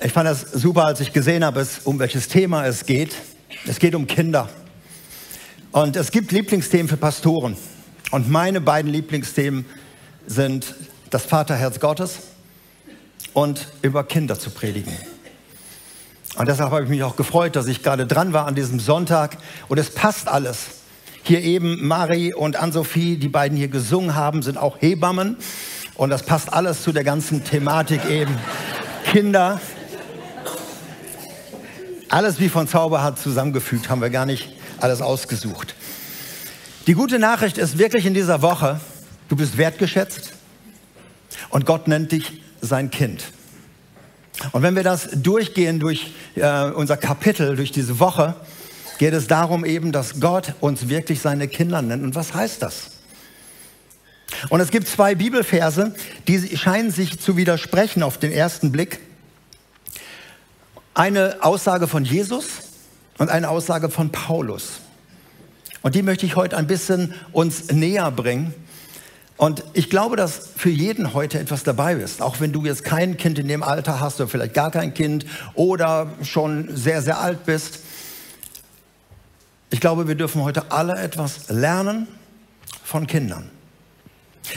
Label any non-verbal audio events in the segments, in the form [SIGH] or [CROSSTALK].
Ich fand das super, als ich gesehen habe, um welches Thema es geht. Es geht um Kinder. Und es gibt Lieblingsthemen für Pastoren. Und meine beiden Lieblingsthemen sind das Vaterherz Gottes und über Kinder zu predigen. Und deshalb habe ich mich auch gefreut, dass ich gerade dran war an diesem Sonntag. Und es passt alles. Hier eben Mari und Ann-Sophie, die beiden hier gesungen haben, sind auch Hebammen. Und das passt alles zu der ganzen Thematik eben. Kinder, alles wie von Zauberhand zusammengefügt, haben wir gar nicht alles ausgesucht. Die gute Nachricht ist wirklich in dieser Woche, du bist wertgeschätzt und Gott nennt dich sein Kind. Und wenn wir das durchgehen durch äh, unser Kapitel, durch diese Woche, geht es darum eben, dass Gott uns wirklich seine Kinder nennt. Und was heißt das? Und es gibt zwei Bibelverse, die scheinen sich zu widersprechen auf den ersten Blick eine Aussage von Jesus und eine Aussage von Paulus. Und die möchte ich heute ein bisschen uns näher bringen. Und ich glaube, dass für jeden heute etwas dabei ist. Auch wenn du jetzt kein Kind in dem Alter hast oder vielleicht gar kein Kind oder schon sehr, sehr alt bist. Ich glaube, wir dürfen heute alle etwas lernen von Kindern.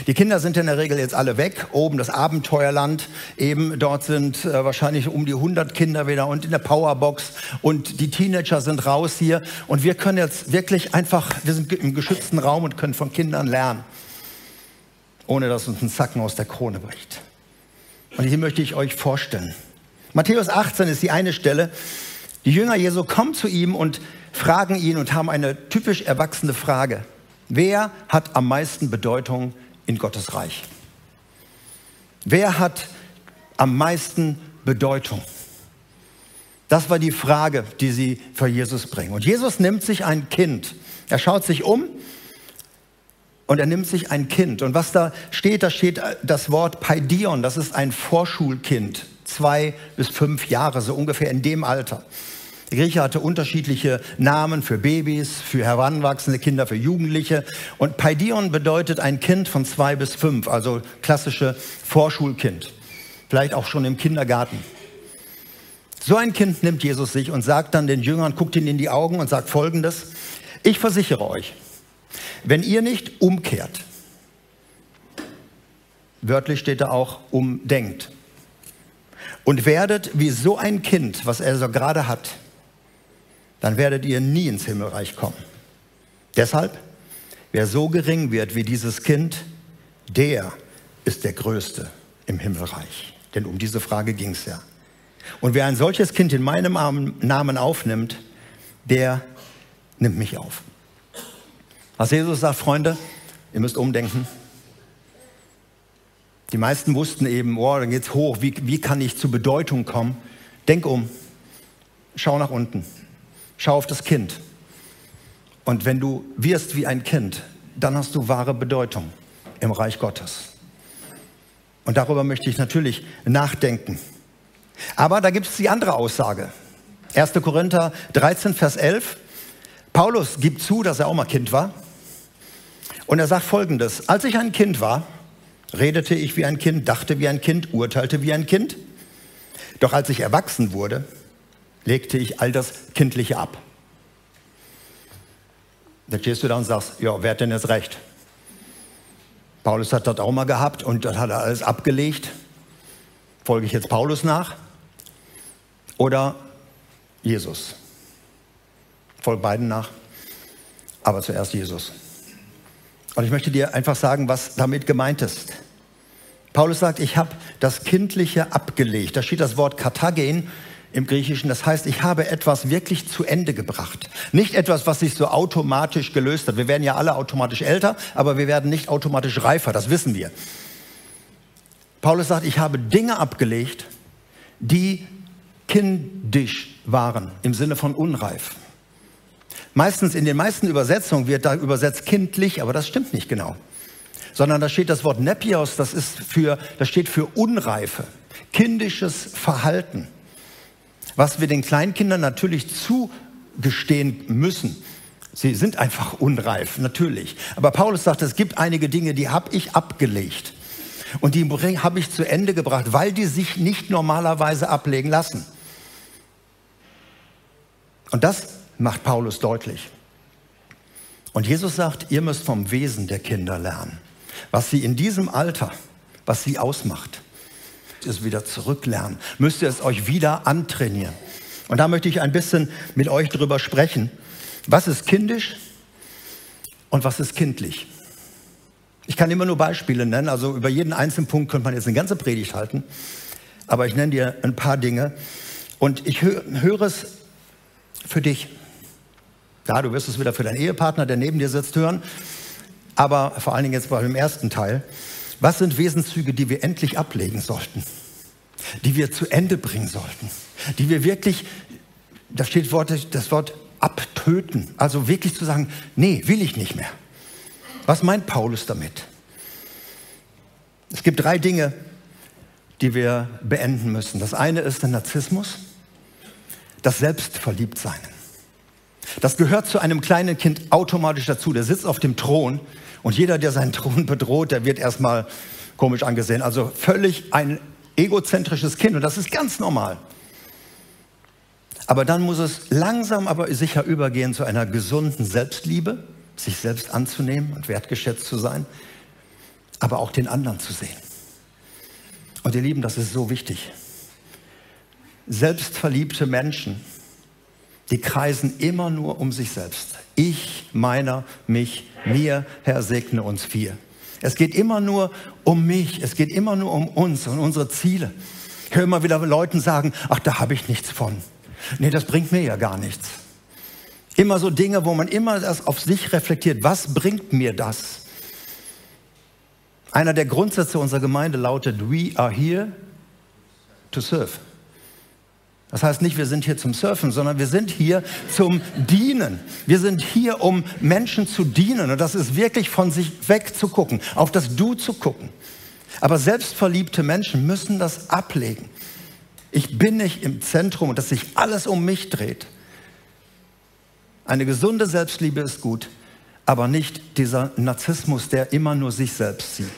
Die Kinder sind in der Regel jetzt alle weg. Oben das Abenteuerland. Eben dort sind äh, wahrscheinlich um die 100 Kinder wieder und in der Powerbox. Und die Teenager sind raus hier. Und wir können jetzt wirklich einfach, wir sind im geschützten Raum und können von Kindern lernen. Ohne dass uns ein Zacken aus der Krone bricht. Und hier möchte ich euch vorstellen. Matthäus 18 ist die eine Stelle. Die Jünger Jesu kommen zu ihm und fragen ihn und haben eine typisch erwachsene Frage. Wer hat am meisten Bedeutung in Gottes Reich? Wer hat am meisten Bedeutung? Das war die Frage, die sie für Jesus bringen. Und Jesus nimmt sich ein Kind. Er schaut sich um und er nimmt sich ein Kind. Und was da steht, da steht das Wort Paidion. Das ist ein Vorschulkind. Zwei bis fünf Jahre, so ungefähr in dem Alter. Der Grieche hatte unterschiedliche Namen für Babys, für heranwachsende Kinder, für Jugendliche. Und Paidion bedeutet ein Kind von zwei bis fünf, also klassische Vorschulkind. Vielleicht auch schon im Kindergarten. So ein Kind nimmt Jesus sich und sagt dann den Jüngern, guckt ihn in die Augen und sagt folgendes. Ich versichere euch, wenn ihr nicht umkehrt, wörtlich steht da auch umdenkt, und werdet wie so ein Kind, was er so gerade hat, dann werdet ihr nie ins Himmelreich kommen. Deshalb, wer so gering wird wie dieses Kind, der ist der Größte im Himmelreich. Denn um diese Frage ging es ja. Und wer ein solches Kind in meinem Namen aufnimmt, der nimmt mich auf. Was Jesus sagt, Freunde, ihr müsst umdenken. Die meisten wussten eben, oh, dann geht's hoch, wie, wie kann ich zu Bedeutung kommen? Denk um, schau nach unten. Schau auf das Kind. Und wenn du wirst wie ein Kind, dann hast du wahre Bedeutung im Reich Gottes. Und darüber möchte ich natürlich nachdenken. Aber da gibt es die andere Aussage. 1. Korinther 13, Vers 11. Paulus gibt zu, dass er auch mal Kind war. Und er sagt folgendes. Als ich ein Kind war, redete ich wie ein Kind, dachte wie ein Kind, urteilte wie ein Kind. Doch als ich erwachsen wurde, legte ich all das Kindliche ab. Da stehst du da und sagst, ja, wer hat denn jetzt recht? Paulus hat das auch mal gehabt und das hat er alles abgelegt. Folge ich jetzt Paulus nach oder Jesus? Folge beiden nach, aber zuerst Jesus. Und ich möchte dir einfach sagen, was damit gemeint ist. Paulus sagt, ich habe das Kindliche abgelegt. Da steht das Wort Katagen im Griechischen. Das heißt, ich habe etwas wirklich zu Ende gebracht. Nicht etwas, was sich so automatisch gelöst hat. Wir werden ja alle automatisch älter, aber wir werden nicht automatisch reifer. Das wissen wir. Paulus sagt, ich habe Dinge abgelegt, die kindisch waren, im Sinne von unreif. Meistens in den meisten Übersetzungen wird da übersetzt kindlich, aber das stimmt nicht genau. Sondern da steht das Wort Nepios, das, ist für, das steht für Unreife, kindisches Verhalten was wir den Kleinkindern natürlich zugestehen müssen. Sie sind einfach unreif, natürlich. Aber Paulus sagt, es gibt einige Dinge, die habe ich abgelegt. Und die habe ich zu Ende gebracht, weil die sich nicht normalerweise ablegen lassen. Und das macht Paulus deutlich. Und Jesus sagt, ihr müsst vom Wesen der Kinder lernen. Was sie in diesem Alter, was sie ausmacht, ist wieder zurücklernen. Müsst ihr es euch wieder antrainieren. Und da möchte ich ein bisschen mit euch drüber sprechen. Was ist kindisch und was ist kindlich? Ich kann immer nur Beispiele nennen, also über jeden einzelnen Punkt könnte man jetzt eine ganze Predigt halten, aber ich nenne dir ein paar Dinge und ich höre, höre es für dich. Ja, du wirst es wieder für deinen Ehepartner, der neben dir sitzt, hören, aber vor allen Dingen jetzt bei dem ersten Teil. Was sind Wesenszüge, die wir endlich ablegen sollten, die wir zu Ende bringen sollten, die wir wirklich, da steht das Wort abtöten, also wirklich zu sagen, nee, will ich nicht mehr. Was meint Paulus damit? Es gibt drei Dinge, die wir beenden müssen. Das eine ist der Narzissmus, das Selbstverliebtsein. Das gehört zu einem kleinen Kind automatisch dazu. Der sitzt auf dem Thron und jeder, der seinen Thron bedroht, der wird erstmal komisch angesehen. Also völlig ein egozentrisches Kind und das ist ganz normal. Aber dann muss es langsam aber sicher übergehen zu einer gesunden Selbstliebe, sich selbst anzunehmen und wertgeschätzt zu sein, aber auch den anderen zu sehen. Und ihr Lieben, das ist so wichtig. Selbstverliebte Menschen, die kreisen immer nur um sich selbst. Ich, meiner, mich, mir, Herr, segne uns vier. Es geht immer nur um mich, es geht immer nur um uns und unsere Ziele. Ich höre immer wieder Leuten sagen, ach, da habe ich nichts von. Nee, das bringt mir ja gar nichts. Immer so Dinge, wo man immer das auf sich reflektiert. Was bringt mir das? Einer der Grundsätze unserer Gemeinde lautet, we are here to serve. Das heißt nicht, wir sind hier zum Surfen, sondern wir sind hier zum Dienen. Wir sind hier, um Menschen zu dienen. Und das ist wirklich von sich weg zu gucken, auf das Du zu gucken. Aber selbstverliebte Menschen müssen das ablegen. Ich bin nicht im Zentrum und dass sich alles um mich dreht. Eine gesunde Selbstliebe ist gut, aber nicht dieser Narzissmus, der immer nur sich selbst sieht.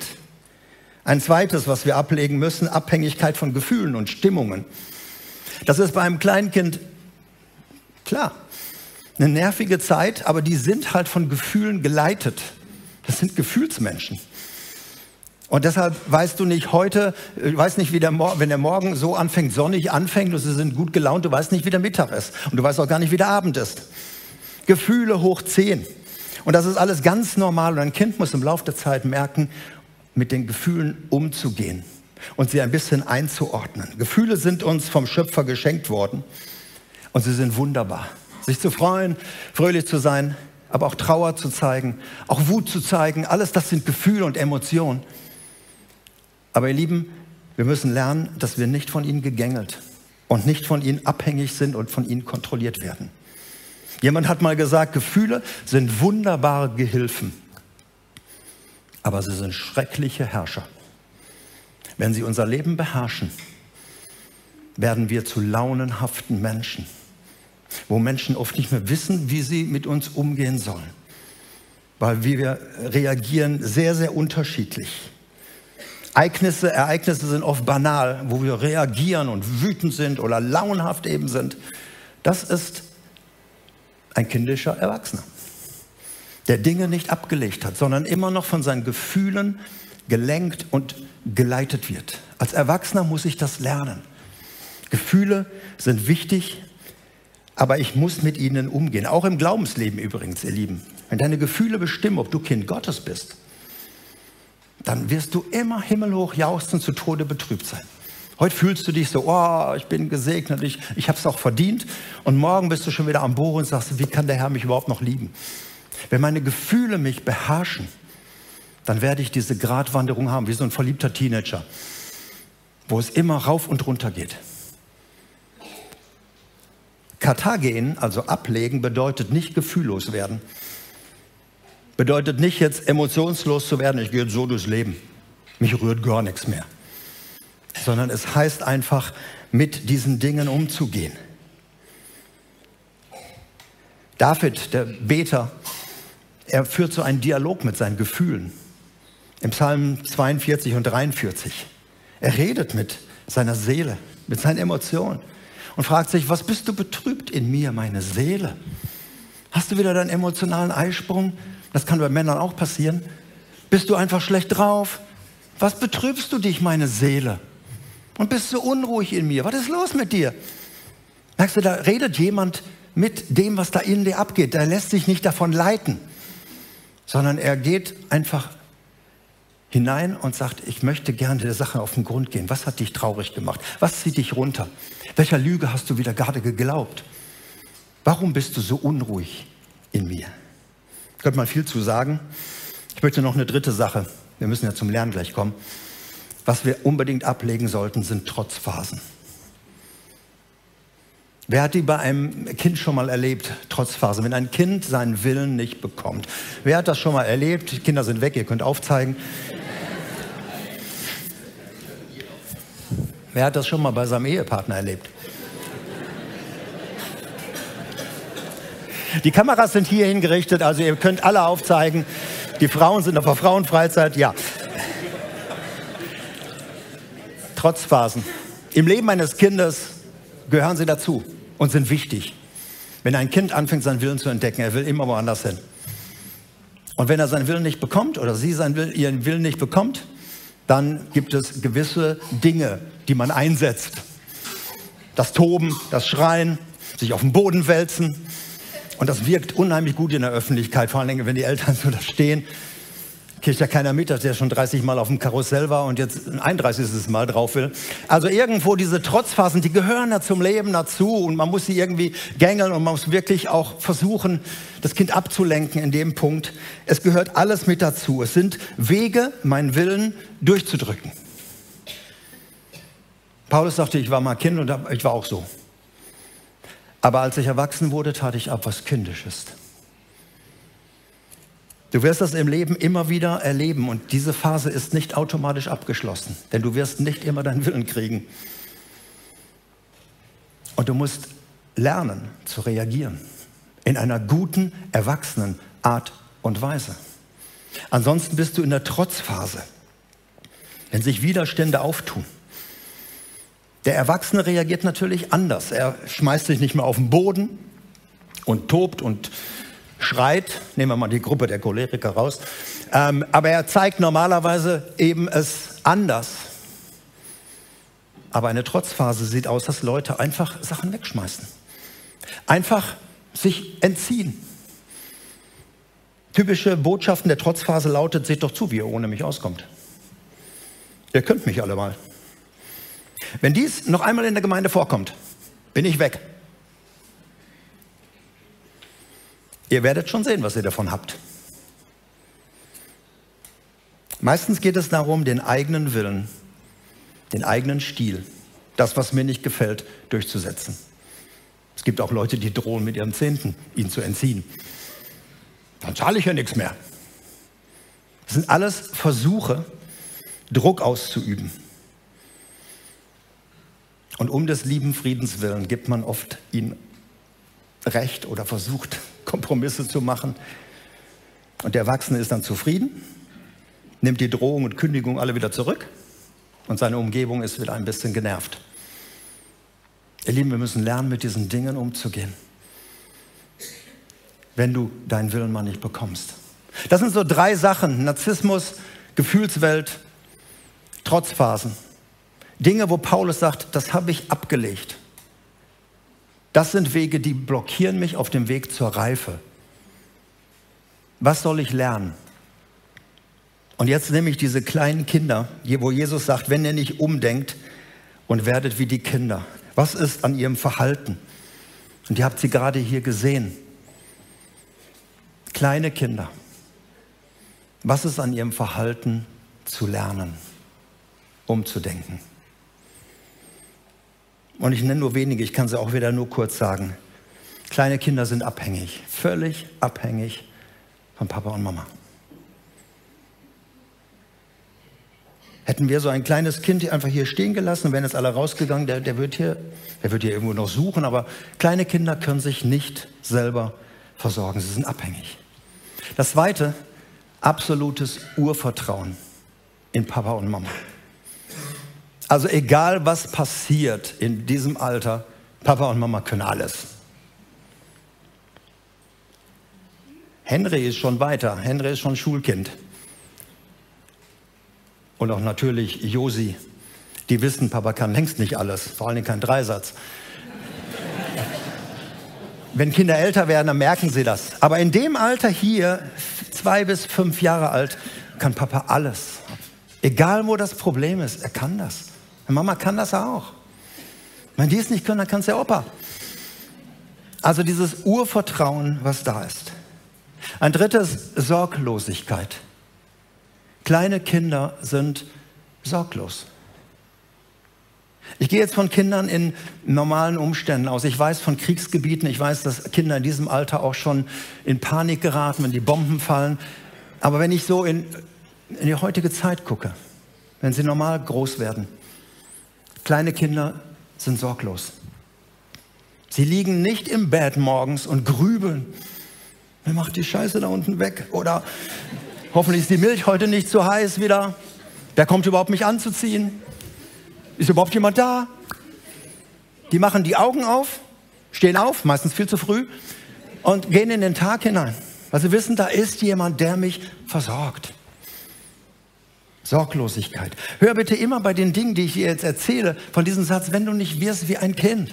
Ein zweites, was wir ablegen müssen, Abhängigkeit von Gefühlen und Stimmungen. Das ist bei einem Kleinkind klar. Eine nervige Zeit, aber die sind halt von Gefühlen geleitet. Das sind Gefühlsmenschen. Und deshalb weißt du nicht heute, du weißt nicht, wie der wenn der Morgen so anfängt, sonnig anfängt und sie sind gut gelaunt, du weißt nicht, wie der Mittag ist. Und du weißt auch gar nicht, wie der Abend ist. Gefühle hoch zehn. Und das ist alles ganz normal. Und ein Kind muss im Laufe der Zeit merken, mit den Gefühlen umzugehen und sie ein bisschen einzuordnen. Gefühle sind uns vom Schöpfer geschenkt worden und sie sind wunderbar. Sich zu freuen, fröhlich zu sein, aber auch Trauer zu zeigen, auch Wut zu zeigen, alles das sind Gefühle und Emotionen. Aber ihr Lieben, wir müssen lernen, dass wir nicht von ihnen gegängelt und nicht von ihnen abhängig sind und von ihnen kontrolliert werden. Jemand hat mal gesagt, Gefühle sind wunderbare Gehilfen, aber sie sind schreckliche Herrscher. Wenn sie unser Leben beherrschen, werden wir zu launenhaften Menschen, wo Menschen oft nicht mehr wissen, wie sie mit uns umgehen sollen, weil wir reagieren sehr, sehr unterschiedlich. Ereignisse, Ereignisse sind oft banal, wo wir reagieren und wütend sind oder launhaft eben sind. Das ist ein kindischer Erwachsener, der Dinge nicht abgelegt hat, sondern immer noch von seinen Gefühlen gelenkt und geleitet wird. Als Erwachsener muss ich das lernen. Gefühle sind wichtig, aber ich muss mit ihnen umgehen. Auch im Glaubensleben übrigens, ihr Lieben. Wenn deine Gefühle bestimmen, ob du Kind Gottes bist, dann wirst du immer himmelhoch jauchzen, zu Tode betrübt sein. Heute fühlst du dich so, oh, ich bin gesegnet, ich, ich habe es auch verdient. Und morgen bist du schon wieder am Bohren und sagst, wie kann der Herr mich überhaupt noch lieben? Wenn meine Gefühle mich beherrschen, dann werde ich diese Gratwanderung haben, wie so ein verliebter Teenager, wo es immer rauf und runter geht. Katar gehen, also ablegen, bedeutet nicht gefühllos werden. Bedeutet nicht jetzt emotionslos zu werden, ich gehe so durchs Leben. Mich rührt gar nichts mehr. Sondern es heißt einfach, mit diesen Dingen umzugehen. David, der Beter, er führt so einen Dialog mit seinen Gefühlen. Im Psalm 42 und 43. Er redet mit seiner Seele, mit seinen Emotionen und fragt sich, was bist du betrübt in mir, meine Seele? Hast du wieder deinen emotionalen Eisprung? Das kann bei Männern auch passieren. Bist du einfach schlecht drauf? Was betrübst du dich, meine Seele? Und bist so unruhig in mir? Was ist los mit dir? Merkst du, da redet jemand mit dem, was da in dir abgeht. Der lässt sich nicht davon leiten, sondern er geht einfach hinein und sagt, ich möchte gerne der Sache auf den Grund gehen. Was hat dich traurig gemacht? Was zieht dich runter? Welcher Lüge hast du wieder gerade geglaubt? Warum bist du so unruhig in mir? Könnte man viel zu sagen. Ich möchte noch eine dritte Sache. Wir müssen ja zum Lernen gleich kommen. Was wir unbedingt ablegen sollten, sind Trotzphasen. Wer hat die bei einem Kind schon mal erlebt, Trotzphasen, wenn ein Kind seinen Willen nicht bekommt? Wer hat das schon mal erlebt? Die Kinder sind weg, ihr könnt aufzeigen. Wer hat das schon mal bei seinem Ehepartner erlebt? Die Kameras sind hier hingerichtet, also ihr könnt alle aufzeigen. Die Frauen sind auf der Frauenfreizeit, ja. Trotzphasen. Im Leben eines Kindes gehören sie dazu und sind wichtig. Wenn ein Kind anfängt, seinen Willen zu entdecken, er will immer woanders hin. Und wenn er seinen Willen nicht bekommt oder sie seinen Willen, ihren Willen nicht bekommt, dann gibt es gewisse Dinge, die man einsetzt. Das Toben, das Schreien, sich auf den Boden wälzen. Und das wirkt unheimlich gut in der Öffentlichkeit, vor allem wenn die Eltern [LAUGHS] so da stehen. Kriegt ja keiner mit, dass der schon 30 Mal auf dem Karussell war und jetzt ein 31. Mal drauf will. Also irgendwo diese Trotzphasen, die gehören ja zum Leben dazu und man muss sie irgendwie gängeln und man muss wirklich auch versuchen, das Kind abzulenken in dem Punkt. Es gehört alles mit dazu. Es sind Wege, meinen Willen durchzudrücken. Paulus sagte, ich war mal Kind und ich war auch so. Aber als ich erwachsen wurde, tat ich ab, was kindisch ist. Du wirst das im Leben immer wieder erleben und diese Phase ist nicht automatisch abgeschlossen, denn du wirst nicht immer deinen Willen kriegen. Und du musst lernen zu reagieren in einer guten, erwachsenen Art und Weise. Ansonsten bist du in der Trotzphase, wenn sich Widerstände auftun. Der Erwachsene reagiert natürlich anders. Er schmeißt sich nicht mehr auf den Boden und tobt und schreit, nehmen wir mal die Gruppe der Choleriker raus, ähm, aber er zeigt normalerweise eben es anders. Aber eine Trotzphase sieht aus, dass Leute einfach Sachen wegschmeißen. Einfach sich entziehen. Typische Botschaften der Trotzphase lautet, seht doch zu, wie ihr ohne mich auskommt. Ihr könnt mich alle mal. Wenn dies noch einmal in der Gemeinde vorkommt, bin ich weg. Ihr werdet schon sehen, was ihr davon habt. Meistens geht es darum, den eigenen Willen, den eigenen Stil, das, was mir nicht gefällt, durchzusetzen. Es gibt auch Leute, die drohen mit ihrem Zehnten, ihn zu entziehen. Dann zahle ich ja nichts mehr. Das sind alles Versuche, Druck auszuüben. Und um des lieben Friedens willen gibt man oft ihnen Recht oder versucht, [LAUGHS] Kompromisse zu machen. Und der Erwachsene ist dann zufrieden, nimmt die Drohung und Kündigung alle wieder zurück und seine Umgebung ist wieder ein bisschen genervt. Ihr Lieben, wir müssen lernen, mit diesen Dingen umzugehen, wenn du deinen Willen mal nicht bekommst. Das sind so drei Sachen, Narzissmus, Gefühlswelt, Trotzphasen. Dinge, wo Paulus sagt, das habe ich abgelegt. Das sind Wege, die blockieren mich auf dem Weg zur Reife. Was soll ich lernen? Und jetzt nehme ich diese kleinen Kinder, wo Jesus sagt, wenn ihr nicht umdenkt und werdet wie die Kinder. Was ist an ihrem Verhalten? Und ihr habt sie gerade hier gesehen. Kleine Kinder. Was ist an ihrem Verhalten zu lernen, umzudenken? Und ich nenne nur wenige, ich kann sie auch wieder nur kurz sagen. Kleine Kinder sind abhängig, völlig abhängig von Papa und Mama. Hätten wir so ein kleines Kind einfach hier stehen gelassen, wären jetzt alle rausgegangen, der, der, wird hier, der wird hier irgendwo noch suchen, aber kleine Kinder können sich nicht selber versorgen, sie sind abhängig. Das Zweite, absolutes Urvertrauen in Papa und Mama. Also egal was passiert in diesem Alter, Papa und Mama können alles. Henry ist schon weiter. Henry ist schon Schulkind. Und auch natürlich Josi. Die wissen, Papa kann längst nicht alles, vor allem kein Dreisatz. Wenn Kinder älter werden, dann merken sie das. Aber in dem Alter hier, zwei bis fünf Jahre alt, kann Papa alles. Egal wo das Problem ist, er kann das. Mama kann das auch. Wenn die es nicht können, dann kann es der Opa. Also dieses Urvertrauen, was da ist. Ein drittes, Sorglosigkeit. Kleine Kinder sind sorglos. Ich gehe jetzt von Kindern in normalen Umständen aus. Ich weiß von Kriegsgebieten, ich weiß, dass Kinder in diesem Alter auch schon in Panik geraten, wenn die Bomben fallen. Aber wenn ich so in, in die heutige Zeit gucke, wenn sie normal groß werden, kleine Kinder sind sorglos. Sie liegen nicht im Bett morgens und grübeln. Wer macht die Scheiße da unten weg? Oder hoffentlich ist die Milch heute nicht zu heiß wieder. Wer kommt überhaupt mich anzuziehen? Ist überhaupt jemand da? Die machen die Augen auf, stehen auf, meistens viel zu früh, und gehen in den Tag hinein. Weil sie wissen, da ist jemand, der mich versorgt. Sorglosigkeit. Hör bitte immer bei den Dingen, die ich dir jetzt erzähle, von diesem Satz, wenn du nicht wirst wie ein Kind.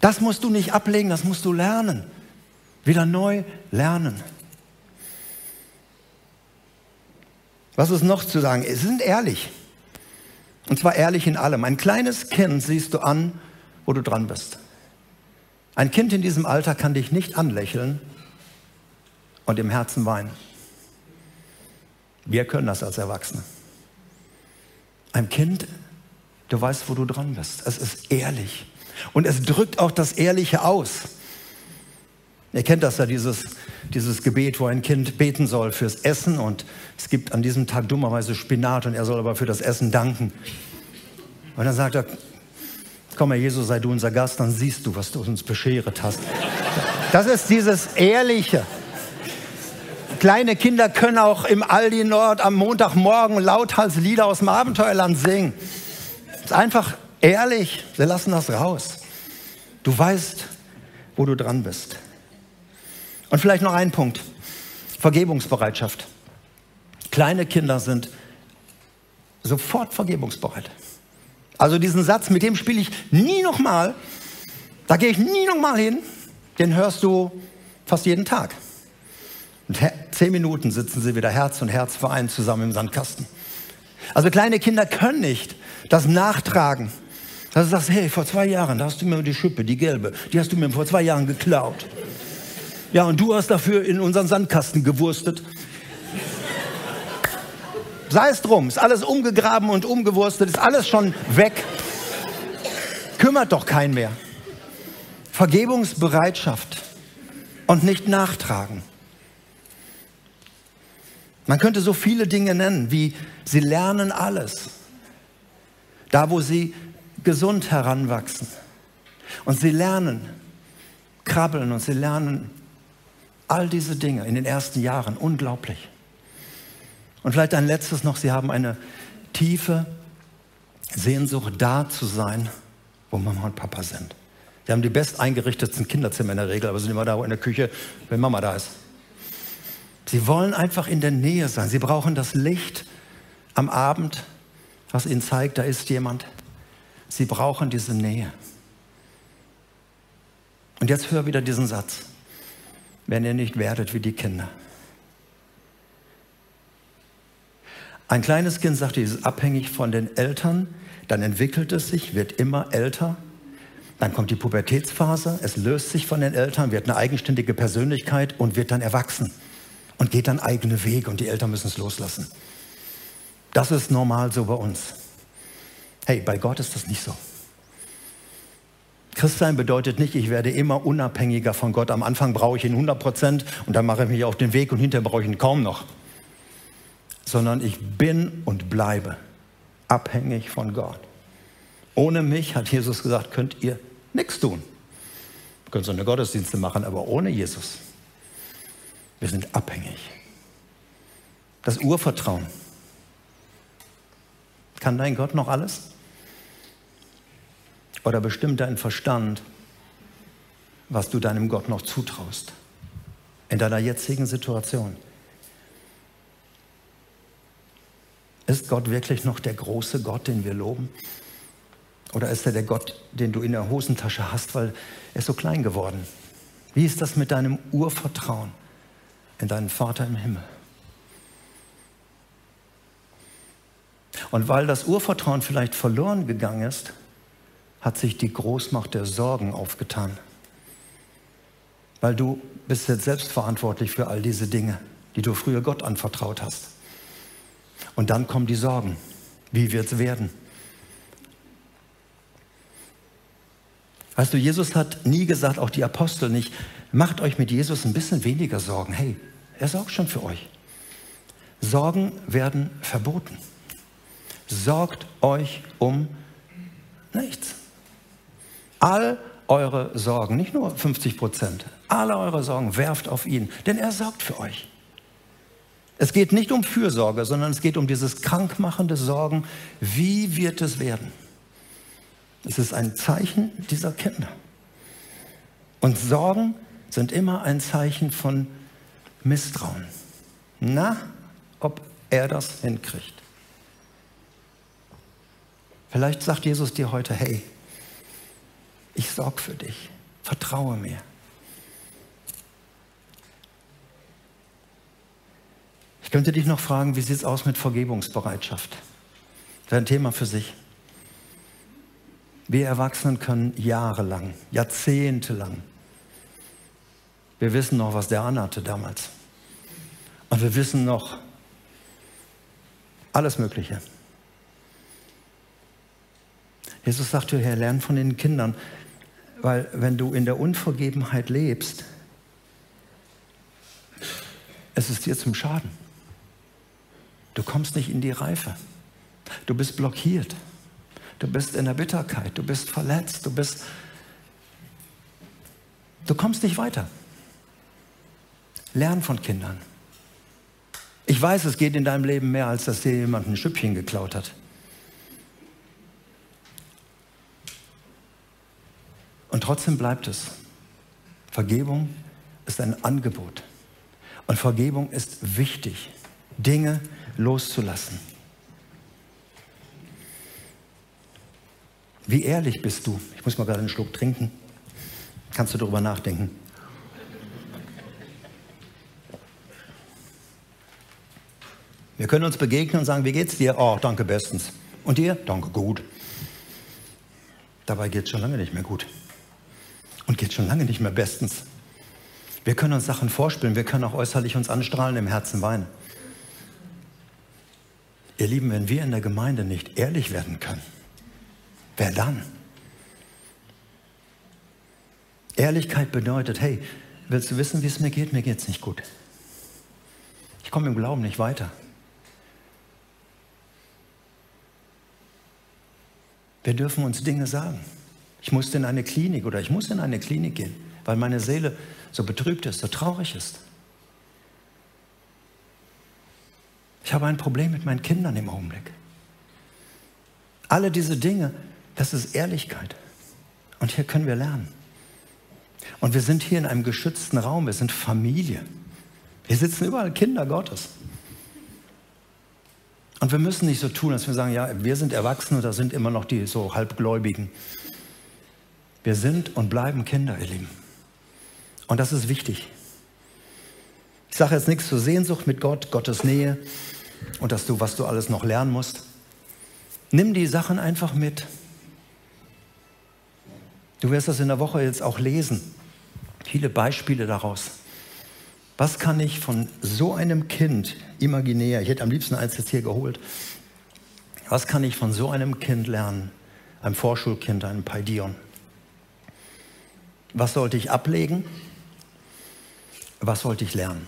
Das musst du nicht ablegen, das musst du lernen. Wieder neu lernen. Was ist noch zu sagen? Sie sind ehrlich. Und zwar ehrlich in allem. Ein kleines Kind siehst du an, wo du dran bist. Ein Kind in diesem Alter kann dich nicht anlächeln und im Herzen weinen. Wir können das als Erwachsene. Ein Kind, du weißt, wo du dran bist. Es ist ehrlich. Und es drückt auch das Ehrliche aus. Ihr kennt das ja, dieses, dieses Gebet, wo ein Kind beten soll fürs Essen und es gibt an diesem Tag dummerweise Spinat und er soll aber für das Essen danken. Und dann sagt er, komm Herr Jesus, sei du unser Gast, dann siehst du, was du uns bescheret hast. Das ist dieses Ehrliche. Kleine Kinder können auch im Aldi Nord am Montagmorgen lauthals Lieder aus dem Abenteuerland singen. Es ist einfach ehrlich, sie lassen das raus. Du weißt, wo du dran bist. Und vielleicht noch ein Punkt. Vergebungsbereitschaft. Kleine Kinder sind sofort vergebungsbereit. Also diesen Satz, mit dem spiele ich nie nochmal, da gehe ich nie nochmal hin, den hörst du fast jeden Tag. Und zehn Minuten sitzen sie wieder Herz und Herz vereint zusammen im Sandkasten. Also kleine Kinder können nicht das nachtragen. Dass du sagst, hey, vor zwei Jahren, da hast du mir die Schippe, die gelbe, die hast du mir vor zwei Jahren geklaut. Ja, und du hast dafür in unseren Sandkasten gewurstet. Sei es drum, ist alles umgegraben und umgewurstet, ist alles schon weg. Kümmert doch keinen mehr. Vergebungsbereitschaft und nicht nachtragen. Man könnte so viele Dinge nennen, wie sie lernen alles. Da, wo sie gesund heranwachsen. Und sie lernen krabbeln und sie lernen All diese Dinge in den ersten Jahren, unglaublich. Und vielleicht ein letztes noch, Sie haben eine tiefe Sehnsucht, da zu sein, wo Mama und Papa sind. Sie haben die best eingerichtetsten Kinderzimmer in der Regel, aber sind immer da in der Küche, wenn Mama da ist. Sie wollen einfach in der Nähe sein. Sie brauchen das Licht am Abend, was ihnen zeigt, da ist jemand. Sie brauchen diese Nähe. Und jetzt hör wieder diesen Satz wenn ihr nicht werdet wie die Kinder. Ein kleines Kind, sagt, es ist abhängig von den Eltern, dann entwickelt es sich, wird immer älter, dann kommt die Pubertätsphase, es löst sich von den Eltern, wird eine eigenständige Persönlichkeit und wird dann erwachsen und geht dann eigene Wege und die Eltern müssen es loslassen. Das ist normal so bei uns. Hey, bei Gott ist das nicht so. Christsein bedeutet nicht, ich werde immer unabhängiger von Gott. Am Anfang brauche ich ihn 100 Prozent und dann mache ich mich auf den Weg und hinterher brauche ich ihn kaum noch. Sondern ich bin und bleibe abhängig von Gott. Ohne mich, hat Jesus gesagt, könnt ihr nichts tun. Ihr könnt so eine Gottesdienste machen, aber ohne Jesus. Wir sind abhängig. Das Urvertrauen. Kann dein Gott noch alles? Oder bestimmt dein Verstand, was du deinem Gott noch zutraust in deiner jetzigen Situation? Ist Gott wirklich noch der große Gott, den wir loben? Oder ist er der Gott, den du in der Hosentasche hast, weil er ist so klein geworden? Wie ist das mit deinem Urvertrauen in deinen Vater im Himmel? Und weil das Urvertrauen vielleicht verloren gegangen ist, hat sich die Großmacht der Sorgen aufgetan. Weil du bist jetzt selbst verantwortlich für all diese Dinge, die du früher Gott anvertraut hast. Und dann kommen die Sorgen. Wie wird es werden? Weißt du, Jesus hat nie gesagt, auch die Apostel nicht, macht euch mit Jesus ein bisschen weniger Sorgen. Hey, er sorgt schon für euch. Sorgen werden verboten. Sorgt euch um nichts. All eure Sorgen, nicht nur 50 Prozent, alle eure Sorgen werft auf ihn, denn er sorgt für euch. Es geht nicht um Fürsorge, sondern es geht um dieses krankmachende Sorgen. Wie wird es werden? Es ist ein Zeichen dieser Kinder. Und Sorgen sind immer ein Zeichen von Misstrauen. Na, ob er das hinkriegt. Vielleicht sagt Jesus dir heute, hey, ich sorge für dich, vertraue mir. Ich könnte dich noch fragen, wie sieht es aus mit Vergebungsbereitschaft? Das ist ein Thema für sich. Wir Erwachsenen können jahrelang, jahrzehntelang, wir wissen noch, was der anhatte damals. Und wir wissen noch alles Mögliche. Jesus sagt Herr, lern von den Kindern, weil wenn du in der Unvergebenheit lebst, es ist dir zum Schaden. Du kommst nicht in die Reife. Du bist blockiert. Du bist in der Bitterkeit. Du bist verletzt. Du bist. Du kommst nicht weiter. Lern von Kindern. Ich weiß, es geht in deinem Leben mehr, als dass dir jemand ein Schüppchen geklaut hat. Und trotzdem bleibt es. Vergebung ist ein Angebot. Und Vergebung ist wichtig, Dinge loszulassen. Wie ehrlich bist du? Ich muss mal gerade einen Schluck trinken. Kannst du darüber nachdenken? Wir können uns begegnen und sagen, wie geht's dir? Oh, danke bestens. Und dir? Danke gut. Dabei geht es schon lange nicht mehr gut und geht schon lange nicht mehr bestens. Wir können uns Sachen vorspielen, wir können auch äußerlich uns anstrahlen, im Herzen weinen. Ihr Lieben, wenn wir in der Gemeinde nicht ehrlich werden können, wer dann? Ehrlichkeit bedeutet, hey, willst du wissen, wie es mir geht? Mir geht es nicht gut. Ich komme im Glauben nicht weiter. Wir dürfen uns Dinge sagen. Ich musste in eine Klinik oder ich muss in eine Klinik gehen, weil meine Seele so betrübt ist, so traurig ist. Ich habe ein Problem mit meinen Kindern im Augenblick. Alle diese Dinge, das ist Ehrlichkeit. Und hier können wir lernen. Und wir sind hier in einem geschützten Raum, wir sind Familie. Hier sitzen überall Kinder Gottes. Und wir müssen nicht so tun, dass wir sagen, ja, wir sind Erwachsene, da sind immer noch die so Halbgläubigen. Wir sind und bleiben Kinder, ihr Lieben. Und das ist wichtig. Ich sage jetzt nichts zur Sehnsucht mit Gott, Gottes Nähe und dass du, was du alles noch lernen musst. Nimm die Sachen einfach mit. Du wirst das in der Woche jetzt auch lesen. Viele Beispiele daraus. Was kann ich von so einem Kind imaginär, ich hätte am liebsten eins jetzt hier geholt, was kann ich von so einem Kind lernen? Einem Vorschulkind, einem Paidion. Was sollte ich ablegen? Was sollte ich lernen?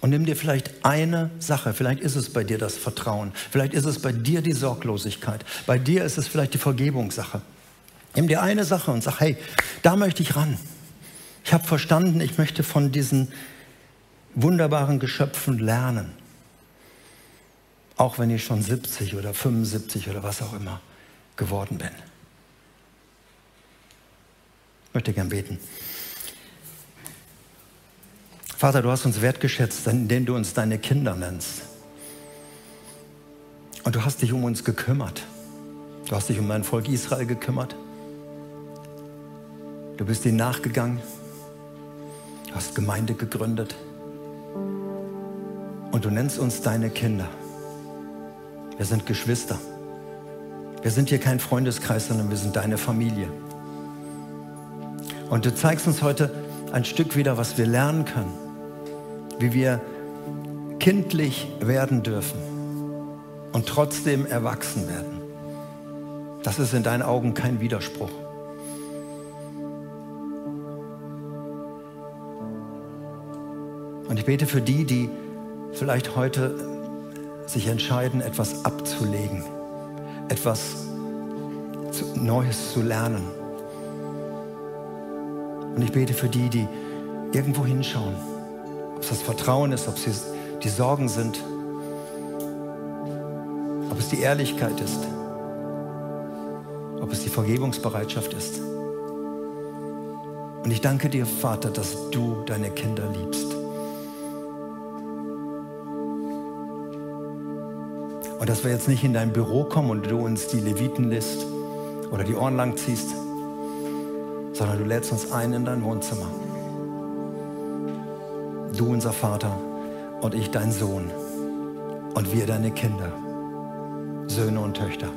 Und nimm dir vielleicht eine Sache, vielleicht ist es bei dir das Vertrauen, vielleicht ist es bei dir die Sorglosigkeit, bei dir ist es vielleicht die Vergebungssache. Nimm dir eine Sache und sag, hey, da möchte ich ran. Ich habe verstanden, ich möchte von diesen wunderbaren Geschöpfen lernen. auch wenn ich schon 70 oder 75 oder was auch immer geworden bin. Ich möchte gern beten. Vater, du hast uns wertgeschätzt, indem du uns deine Kinder nennst. Und du hast dich um uns gekümmert. Du hast dich um dein Volk Israel gekümmert. Du bist ihnen nachgegangen. Du hast Gemeinde gegründet. Und du nennst uns deine Kinder. Wir sind Geschwister. Wir sind hier kein Freundeskreis, sondern wir sind deine Familie. Und du zeigst uns heute ein Stück wieder, was wir lernen können, wie wir kindlich werden dürfen und trotzdem erwachsen werden. Das ist in deinen Augen kein Widerspruch. Ich bete für die, die vielleicht heute sich entscheiden, etwas abzulegen, etwas Neues zu lernen. Und ich bete für die, die irgendwo hinschauen, ob es das Vertrauen ist, ob es die Sorgen sind, ob es die Ehrlichkeit ist, ob es die Vergebungsbereitschaft ist. Und ich danke dir, Vater, dass du deine Kinder liebst. Dass wir jetzt nicht in dein Büro kommen und du uns die Levitenlist oder die Ohren lang ziehst, sondern du lädst uns ein in dein Wohnzimmer. Du unser Vater und ich dein Sohn und wir deine Kinder, Söhne und Töchter.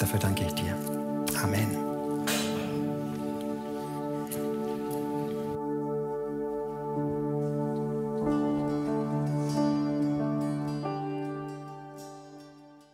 Dafür danke ich dir. Amen.